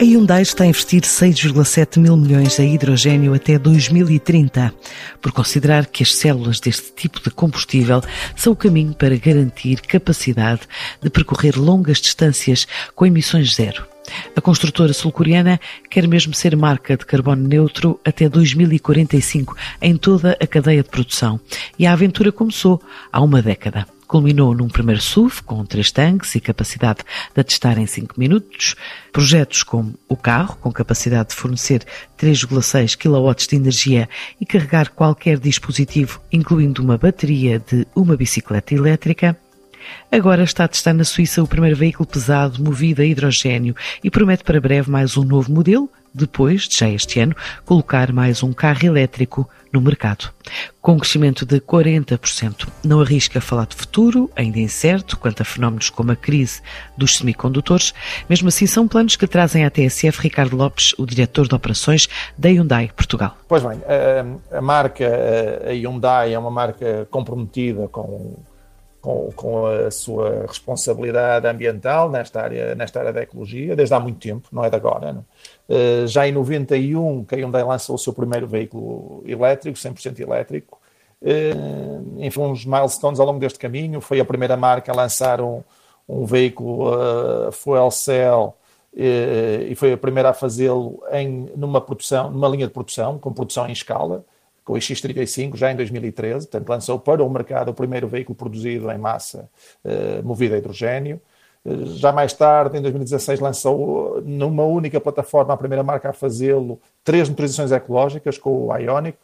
A Hyundai está a investir 6,7 mil milhões em hidrogênio até 2030, por considerar que as células deste tipo de combustível são o caminho para garantir capacidade de percorrer longas distâncias com emissões zero. A construtora sul-coreana quer mesmo ser marca de carbono neutro até 2045 em toda a cadeia de produção. E a aventura começou há uma década culminou num primeiro SUV com três tanques e capacidade de atestar em 5 minutos. Projetos como o carro, com capacidade de fornecer 3,6 kW de energia e carregar qualquer dispositivo, incluindo uma bateria de uma bicicleta elétrica. Agora está a testar na Suíça o primeiro veículo pesado movido a hidrogênio e promete para breve mais um novo modelo, depois de já este ano colocar mais um carro elétrico no mercado. Com um crescimento de 40%, não arrisca falar de futuro, ainda incerto, quanto a fenómenos como a crise dos semicondutores. Mesmo assim, são planos que trazem à TSF Ricardo Lopes, o diretor de operações da Hyundai Portugal. Pois bem, a, marca a Hyundai é uma marca comprometida com com, com, a sua responsabilidade ambiental nesta área, nesta área da ecologia, desde há muito tempo, não é de agora. Não? Uh, já em 91, que a Hyundai lançou o seu primeiro veículo elétrico, 100% elétrico, uh, enfim, uns milestones ao longo deste caminho, foi a primeira marca a lançar um, um veículo uh, fuel cell e foi a primeira a fazê-lo numa produção, numa linha de produção, com produção em escala, com o X35 já em 2013, portanto lançou para o mercado o primeiro veículo produzido em massa eh, movido a hidrogênio. Eh, já mais tarde, em 2016, lançou numa única plataforma a primeira marca a fazê-lo três motorizações ecológicas com o Ionic,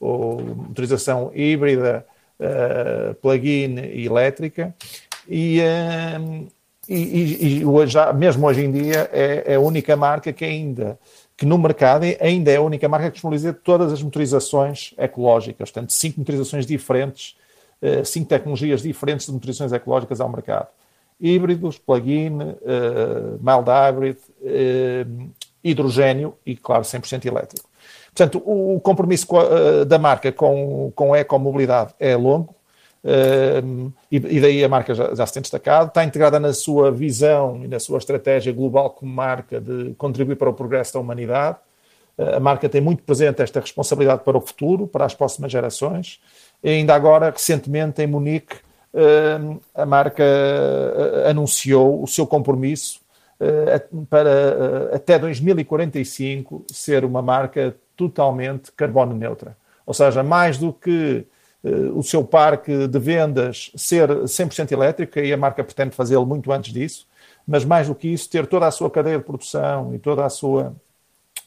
ou motorização híbrida, uh, plug-in e elétrica. E, uh, e, e, e já, mesmo hoje em dia é, é a única marca que ainda que no mercado ainda é a única marca que disponibiliza todas as motorizações ecológicas, portanto, cinco motorizações diferentes, eh, cinco tecnologias diferentes de motorizações ecológicas ao mercado. Híbridos, plug-in, uh, mild hybrid, uh, hidrogênio e, claro, 100% elétrico. Portanto, o compromisso da marca com, com a ecomobilidade é longo, Uh, e, e, daí a marca já, já, se tem destacado, está integrada na sua visão e na sua estratégia global como marca de contribuir para o progresso da humanidade. A marca tem muito presente esta responsabilidade para o futuro, para as próximas gerações. E ainda agora, recentemente, em Munique, a marca anunciou o seu compromisso para até 2045 ser uma marca totalmente carbono neutra. Ou seja, mais do que eh, o seu parque de vendas ser 100% elétrico, e a marca pretende fazê-lo muito antes disso, mas mais do que isso, ter toda a sua cadeia de produção e toda a sua,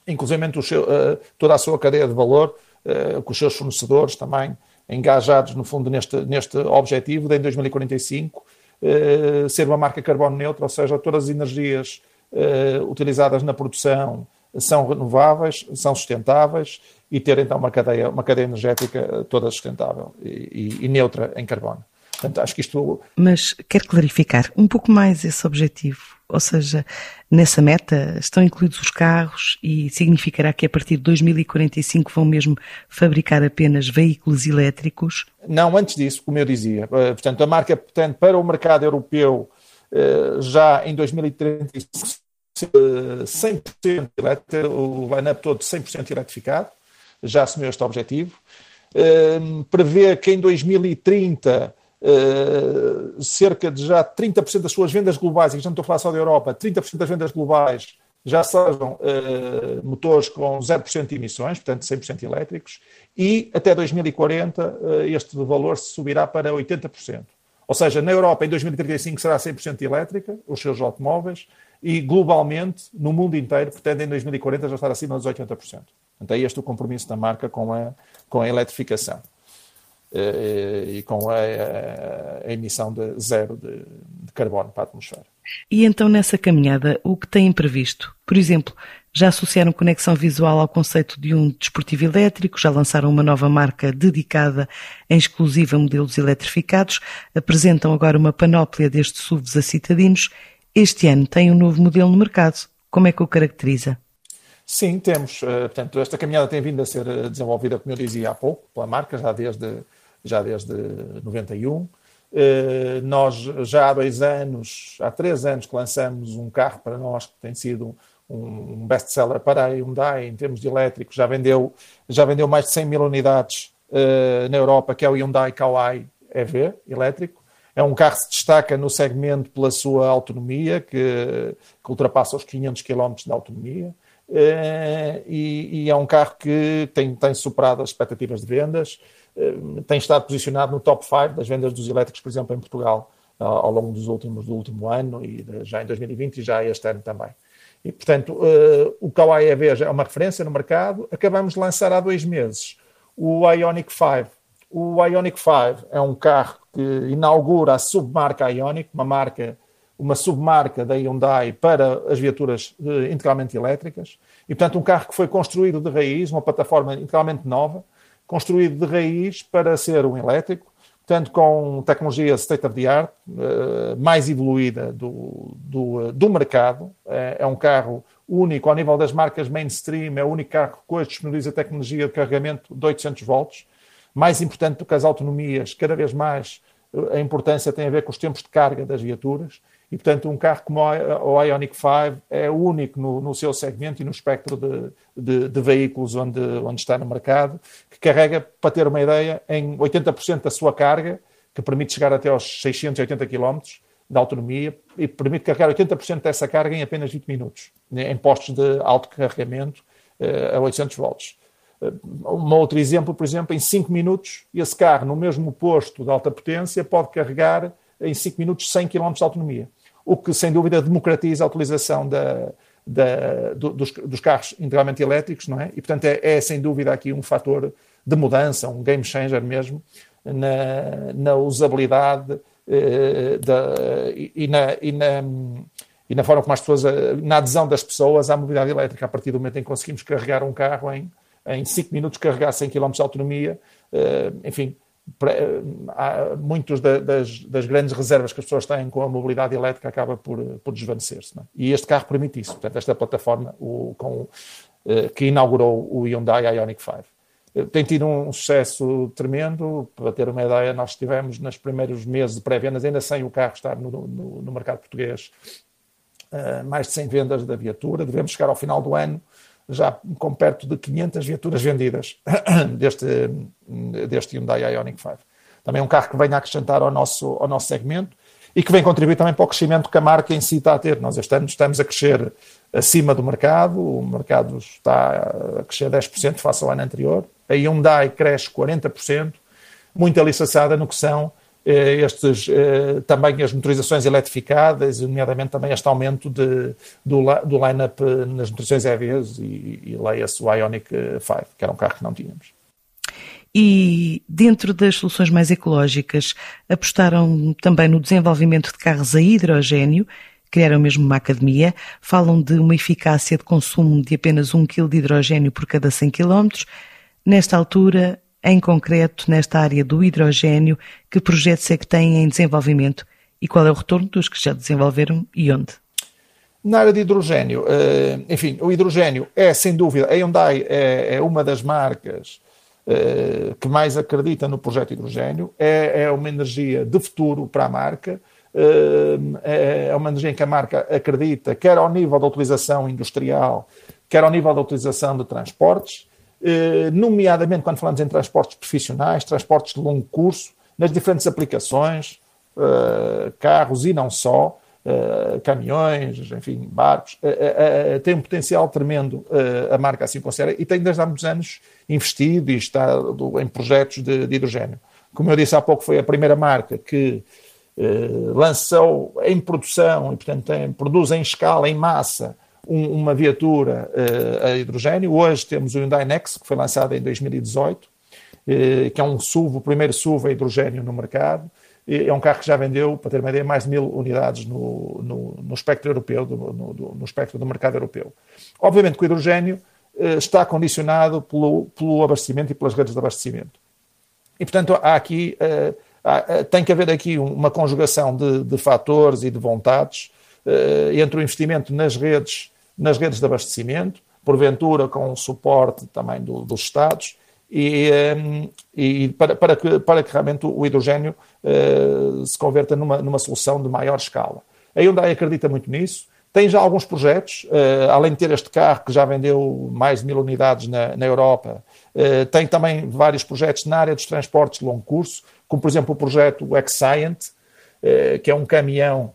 inclusive eh, toda a sua cadeia de valor, eh, com os seus fornecedores também engajados, no fundo, neste, neste objetivo de, em 2045, ser uma marca carbono neutra, ou seja, todas as energias utilizadas na produção são renováveis, são sustentáveis e ter então uma cadeia, uma cadeia energética toda sustentável e, e, e neutra em carbono. Portanto, acho que isto. Mas quero clarificar um pouco mais esse objetivo. Ou seja, nessa meta estão incluídos os carros e significará que a partir de 2045 vão mesmo fabricar apenas veículos elétricos? Não, antes disso, como eu dizia. Eh, portanto, a marca portanto, para o mercado europeu eh, já em 2035 100% elétrico, o line-up todo 100% eletrificado já assumiu este objetivo. Uh, prevê que em 2030 uh, cerca de já 30% das suas vendas globais, e já não estou a falar só da Europa, 30% das vendas globais já sejam uh, motores com 0% de emissões, portanto 100% elétricos, e até 2040 uh, este valor subirá para 80%. Ou seja, na Europa em 2035 será 100% elétrica, os seus automóveis, e globalmente, no mundo inteiro, pretende em 2040 já estar acima dos 80%. Portanto, é este o compromisso da marca com a, com a eletrificação eh, e com a, a, emissão de zero de, de, carbono para a atmosfera. E então, nessa caminhada, o que têm previsto? Por exemplo, Já associaram conexão visual ao conceito de um desportivo elétrico, já lançaram uma nova marca dedicada em exclusiva a modelos eletrificados, apresentam agora uma panóplia destes SUVs acitadinos. Este ano tem um novo modelo no mercado. Como é que o caracteriza? Sim, temos. Eh, portanto, esta caminhada tem vindo a ser eh, desenvolvida, como eu dizia há pouco, pela marca, já desde, já desde 91. Eh, nós já há dois anos, há três anos que lançamos um carro para nós que tem sido um best-seller para a Hyundai em termos de elétricos, já vendeu, já vendeu mais de 100 mil unidades uh, na Europa, que é o Hyundai Kauai EV elétrico. É um carro que se destaca no segmento pela sua autonomia, que, que ultrapassa os 500 km de autonomia. Uh, e, e, é um carro que tem, tem superado as expectativas de vendas, uh, tem estado posicionado no top 5 das vendas dos elétricos, por exemplo, em Portugal, ao longo dos últimos, do último ano e já em 2020 e já este ano também. E, portanto, o Kawaii EV é uma referência no mercado. Acabamos de lançar há dois meses o Ionic 5. O Ionic 5 é um carro que inaugura a submarca Ionic, uma marca, uma submarca da Hyundai para as viaturas uh, integralmente elétricas. E, portanto, um carro que foi construído de raiz, uma plataforma integralmente nova, construído de raiz para ser um elétrico, tanto com tecnologia state of the art, uh, mais evoluída do, do, do mercado. É, é, um carro único ao nível das marcas mainstream, é o único carro que hoje disponibiliza tecnologia de carregamento de 800 volts. Mais importante do que as autonomias, cada vez mais a importância tem a ver com os tempos de carga das viaturas. E, portanto, um carro como o Ioniq 5 é único no, no seu segmento e no espectro de, de, de, veículos onde, onde está no mercado, que carrega, para ter uma ideia, em 80% da sua carga, que permite chegar até aos 680 km de autonomia e permite carregar 80% dessa carga em apenas 20 minutos, né, em postos de alto carregamento uh, a 800 volts. Uh, um outro exemplo, por exemplo, em 5 minutos, esse carro, no mesmo posto de alta potência, pode carregar em 5 minutos 100 km de autonomia o que sem dúvida democratiza a utilização da, da, do, dos, dos, carros integralmente elétricos, não é? E portanto é, é, sem dúvida aqui um fator de mudança, um game changer mesmo na, na usabilidade eh, da, e, na, e, na, e na forma como as pessoas, na adesão das pessoas à mobilidade elétrica, a partir do momento em que conseguimos carregar um carro em, em 5 minutos, carregar 100 km de autonomia, eh, enfim, da, das, das, grandes reservas que as pessoas têm com a mobilidade elétrica acaba por, por desvanecer-se. É? E este carro permite isso. Portanto, esta plataforma o, com, eh, que inaugurou o Hyundai Ioniq 5. Eh, tem tido um sucesso tremendo. Para ter uma ideia, nós estivemos nos primeiros meses de pré-vendas, ainda sem o carro estar no, no, no mercado português, uh, mais de 100 vendas da viatura. Devemos chegar ao final do ano já com perto de 500 viaturas vendidas deste, deste Hyundai Ioniq 5. Também é um carro que vem a acrescentar ao nosso, ao nosso segmento e que vem contribuir também para o crescimento que a marca em si está a ter. Nós este ano estamos a crescer acima do mercado, o mercado está a crescer 10% face ao ano anterior, a Hyundai cresce 40%, muito alicerçada no que são estes, eh, também as motorizações eletrificadas, nomeadamente também este aumento de, do, do line-up nas motorizações EVs e, e leia-se o Ionic 5, que era um carro que não tínhamos. E dentro das soluções mais ecológicas, apostaram também no desenvolvimento de carros a hidrogênio, criaram mesmo uma academia, falam de uma eficácia de consumo de apenas 1 kg de hidrogênio por cada 100 km. Nesta altura, em concreto nesta área do hidrogênio, que projetos é que têm em desenvolvimento e qual é o retorno dos que já desenvolveram e onde? Na área de hidrogênio, eh, enfim, o hidrogênio é sem dúvida, a Hyundai é, é uma das marcas eh, que mais acredita no projeto hidrogênio, é, é uma energia de futuro para a marca, eh, é uma energia em que a marca acredita, quer ao nível da utilização industrial, quer ao nível da utilização de transportes, nomeadamente quando falamos em transportes profissionais, transportes de longo curso, nas diferentes aplicações, eh, carros e não só, eh, caminhões, enfim, barcos, tem um potencial tremendo, a marca assim considera, e tem desde há muitos anos investido e está em projetos de, de hidrogênio. Como eu disse há pouco, foi a primeira marca que lançou em produção e, portanto, tem, produz em escala, em massa, um, uma viatura uh, a hidrogênio. Hoje temos o Hyundai Next, que foi lançado em 2018, uh, eh, que é um SUV, o primeiro SUV a hidrogênio no mercado. é um carro que já vendeu, para ter uma ideia, mais de mil unidades no, no, no espectro europeu, do, no, no, espectro do mercado europeu. Obviamente que o hidrogênio eh, está condicionado pelo, pelo abastecimento e pelas redes de abastecimento. E, portanto, há aqui, há, tem que haver aqui uma conjugação de, de fatores e de vontades entre o investimento nas redes, nas redes de abastecimento, porventura com o suporte também do, dos Estados, e, e para, para, que, para que realmente o hidrogênio uh, se converta numa, numa solução de maior escala. A Hyundai acredita muito nisso, tem já alguns projetos, uh, além de ter este carro que já vendeu mais de mil unidades na, na Europa, uh, tem também vários projetos na área dos transportes de longo curso, como por exemplo o projeto Exciant, que é um caminhão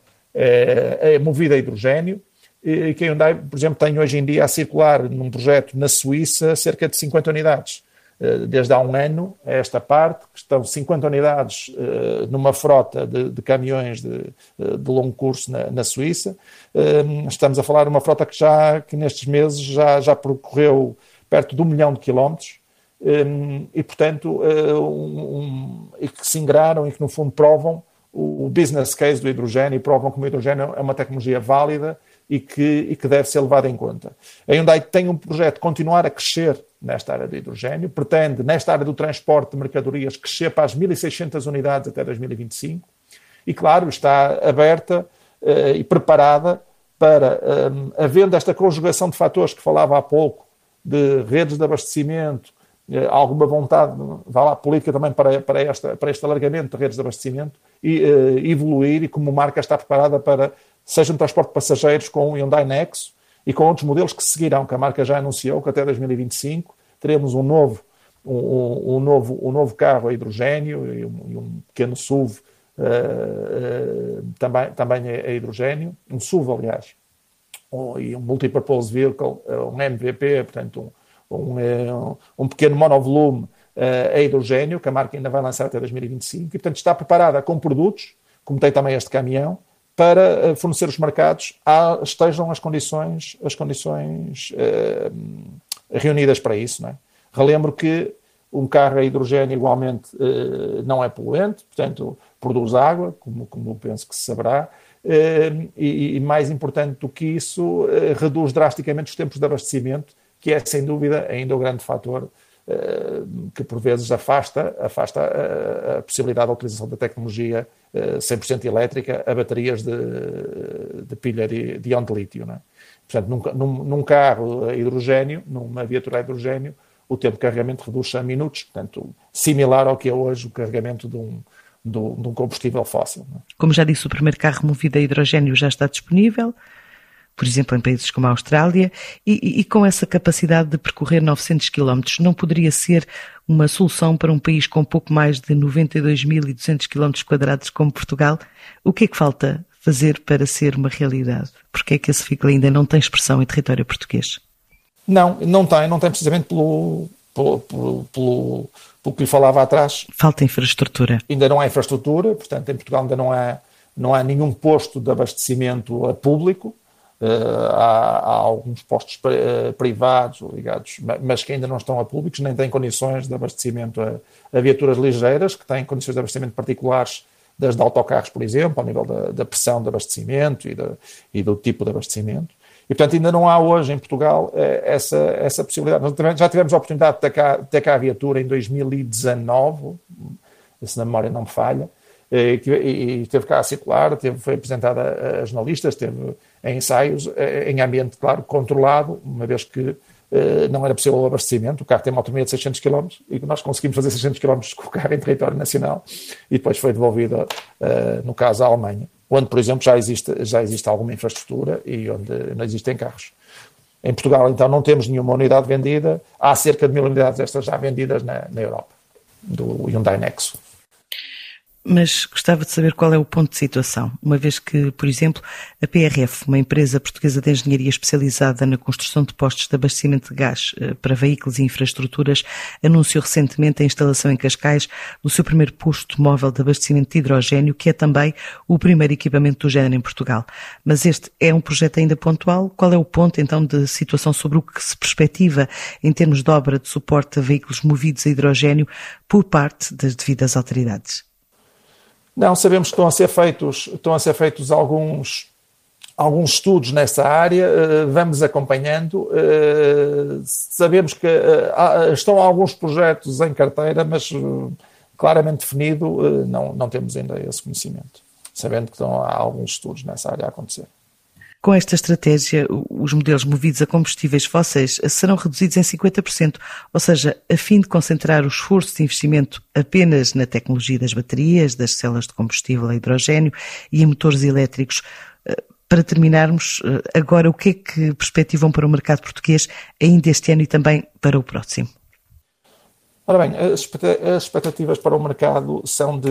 movido a hidrogênio, e que a Hyundai, por exemplo, tem hoje em dia a circular num projeto na Suíça cerca de 50 unidades. Eh, desde há um ano a esta parte, que estão 50 unidades uh, numa frota de, de caminhões de, eh, de, longo curso na, na Suíça. Uh, estamos a falar de uma frota que já que nestes meses já, já percorreu perto de um milhão de quilómetros um, e, portanto, um, um, e que se ingraram e que, no fundo, provam o business case do hidrogênio e provam que o hidrogênio é uma tecnologia válida e que, e que deve ser levada em conta. A Hyundai tem um projeto de continuar a crescer nesta área do hidrogênio, pretende, nesta área do transporte de mercadorias, crescer para as 1.600 unidades até 2025 e, claro, está aberta uh, e preparada para, eh, havendo esta conjugação de fatores que falava há pouco, de redes de abastecimento, uh, alguma vontade, vá lá, política também para, para, esta, para este alargamento de redes de abastecimento, uh, evoluir e como marca está preparada para, seja no transporte de passageiros com o Hyundai Nexo, e com outros modelos que seguirão, que a marca já anunciou que até 2025 teremos um novo, um, um novo, um novo carro a hidrogênio e um, e um pequeno SUV uh, uh, também, também a, hidrogênio, um SUV, aliás, um, e um multipurpose vehicle, eh, um MVP, portanto, um, um, pequeno monovolume a hidrogênio, que a marca ainda vai lançar até 2025, e portanto está preparada com produtos, como tem também este caminhão, para eh, fornecer os mercados, há, estejam as condições, as condições eh, reunidas para isso. Não é? Relembro que um carro a hidrogênio igualmente eh, não é poluente, portanto produz água, como, como penso que se saberá, eh, e, e, mais importante do que isso, eh, reduz drasticamente os tempos de abastecimento, que é sem dúvida ainda o grande fator eh, que por vezes afasta, afasta a, a, possibilidade da utilização da tecnologia 100% eh, elétrica a baterias de, de pilha de, de de lítio. É? Portanto, num, num, carro a hidrogênio, numa viatura a hidrogênio, o tempo de carregamento reduz-se a minutos, portanto, similar ao que é hoje o carregamento de um, de um combustível fóssil. É? Como já disse, o primeiro carro movido a hidrogênio já está disponível por exemplo, em países como a Austrália, e, e, com essa capacidade de percorrer 900 km, não poderia ser uma solução para um país com pouco mais de 92.200 km quadrados como Portugal? O que é que falta fazer para ser uma realidade? Porque é que esse veículo ainda não tem expressão em território português? Não, não tem, não tem precisamente pelo, pelo, pelo, pelo, pelo que lhe falava atrás. Falta infraestrutura. Ainda não há infraestrutura, portanto, em Portugal ainda não há, não há nenhum posto de abastecimento a público há, há, alguns postos uh, privados ligados, mas que ainda não estão a públicos, nem têm condições de abastecimento a, a, viaturas ligeiras, que têm condições de abastecimento particulares das de autocarros, por exemplo, ao nível da, da pressão de abastecimento e, de, e, do tipo de abastecimento. E, portanto, ainda não há hoje em Portugal uh, essa, essa possibilidade. Nós já tivemos a oportunidade de ter cá, ter cá a viatura em 2019, se na memória não me falha, e, e, e teve cá a circular, teve, foi apresentada a, a jornalistas, teve ensaios eh, em ambiente, claro, controlado, uma vez que eh, não era possível o abastecimento. O carro tem uma autonomia de 600 km e nós conseguimos fazer 600 km com o carro em território nacional e depois foi devolvido, eh, no caso, à Alemanha, onde, por exemplo, já existe, já existe alguma infraestrutura e onde não existem carros. Em Portugal, então, não temos nenhuma unidade vendida. Há cerca de mil unidades destas já vendidas na, na Europa, do Hyundai Nexo mas gostava de saber qual é o ponto de situação, uma vez que, por exemplo, a PRF, uma empresa portuguesa de engenharia especializada na construção de postos de abastecimento de gás eh, para veículos e infraestruturas, anunciou recentemente a instalação em Cascais do seu primeiro posto móvel de abastecimento de hidrogênio, que é também o primeiro equipamento do género em Portugal. Mas este é um projeto ainda pontual. Qual é o ponto, então, de situação sobre o que se perspectiva em termos de obra de suporte a veículos movidos a hidrogênio por parte das devidas autoridades? Não, sabemos que estão a ser feitos, estão a ser feitos alguns, alguns estudos nessa área, eh, vamos acompanhando. Eh, sabemos que eh, estão alguns projetos em carteira, mas claramente definido, não, não temos ainda esse conhecimento, sabendo que estão, há alguns estudos nessa área a acontecer. Com esta estratégia, os modelos movidos a combustíveis fósseis serão reduzidos em 50%, ou seja, a fim de concentrar o esforço de investimento apenas na tecnologia das baterias, das células de combustível a hidrogênio e em motores elétricos. Eh, para terminarmos, eh, agora o que é que perspectivam para o mercado português ainda este ano e também para o próximo? Ora bem, as expectativas para o mercado são de,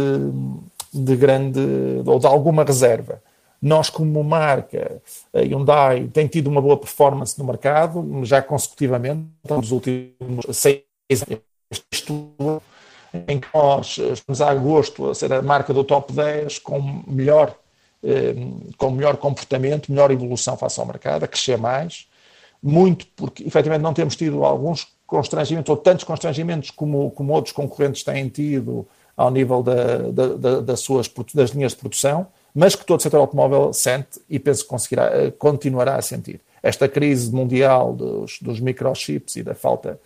de grande ou de alguma reserva. Nós, como marca, a Hyundai tem tido uma boa performance no mercado, já consecutivamente, nos últimos seis anos, em que nós estamos a agosto a ser a marca do top 10 com melhor, eh, com melhor comportamento, melhor evolução face ao mercado, a crescer mais, muito porque efetivamente não temos tido alguns constrangimentos, ou tantos constrangimentos como, como outros concorrentes têm tido ao nível da, da, da, das, suas, das linhas de produção, mas que todo o setor automóvel sente e penso que conseguirá, eh, continuará a sentir. Esta crise mundial dos, dos microchips e da falta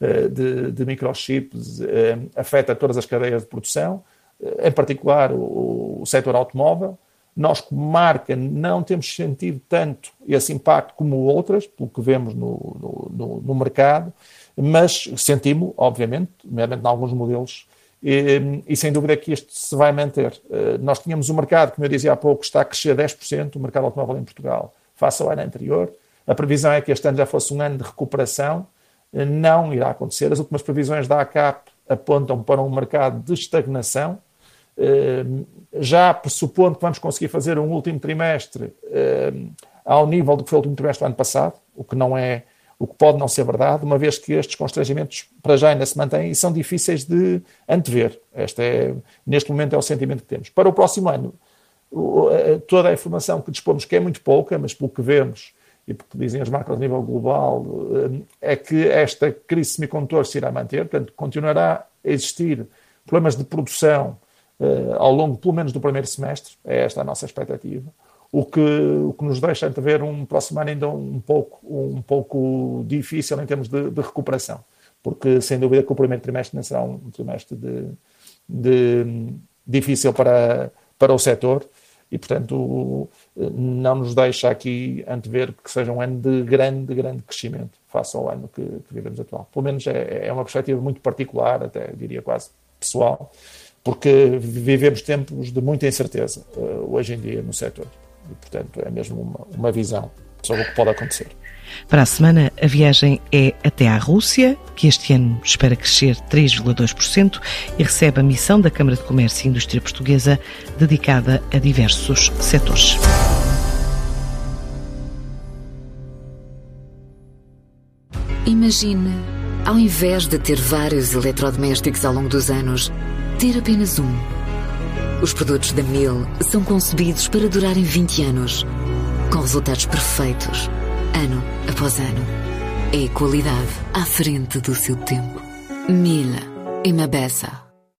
uh, de, de, microchips uh, afeta todas as cadeias de produção, em particular o, o setor automóvel. Nós, como marca, não temos sentido tanto esse impacto como outras, pelo que vemos no, no, no mercado, mas sentimos, obviamente, nomeadamente em alguns modelos, e, e, sem dúvida que isto se vai manter. Eh, nós tínhamos um mercado, como eu dizia há pouco, está a crescer 10%, o mercado automóvel em Portugal, face ao ano anterior. A previsão é que este ano já fosse um ano de recuperação. Eh, não irá acontecer. As últimas previsões da ACAP apontam para um mercado de estagnação. Eh, já pressupondo que vamos conseguir fazer um último trimestre ao nível do que foi o último trimestre do ano passado, o que não é o que pode não ser verdade, uma vez que estes constrangimentos para já ainda se mantêm e são difíceis de antever. Este é, neste momento é o sentimento que temos. Para o próximo ano, toda a informação que dispomos, que é muito pouca, mas pelo que vemos e porque dizem as marcas a nível global, eh, é que esta crise semicondutor se irá manter, portanto, continuará a existir problemas de produção eh, ao longo, pelo menos, do primeiro semestre, é esta a nossa expectativa o que, o que nos deixa ver um próximo ano ainda um pouco, um pouco difícil em termos de, de recuperação, porque sem dúvida que o primeiro trimestre não será um trimestre de, de, difícil para, para o setor e, portanto, não nos deixa aqui antever que seja um ano de grande, grande crescimento face ao ano que, que vivemos atual. Pelo menos é, é uma perspectiva muito particular, até diria quase pessoal, porque vivemos tempos de muita incerteza uh, hoje em dia no setor. E, portanto, é mesmo uma, uma visão sobre o que pode acontecer. Para a semana, a viagem é até à Rússia, que este ano espera crescer 3,2% e recebe a missão da Câmara de Comércio e Indústria Portuguesa dedicada a diversos setores. Imagine, ao invés de ter vários eletrodomésticos ao longo dos anos, ter apenas um os produtos da Mil são concebidos para durarem 20 anos, com resultados perfeitos, ano após ano. É qualidade à frente do seu tempo. Mil. Imabessa.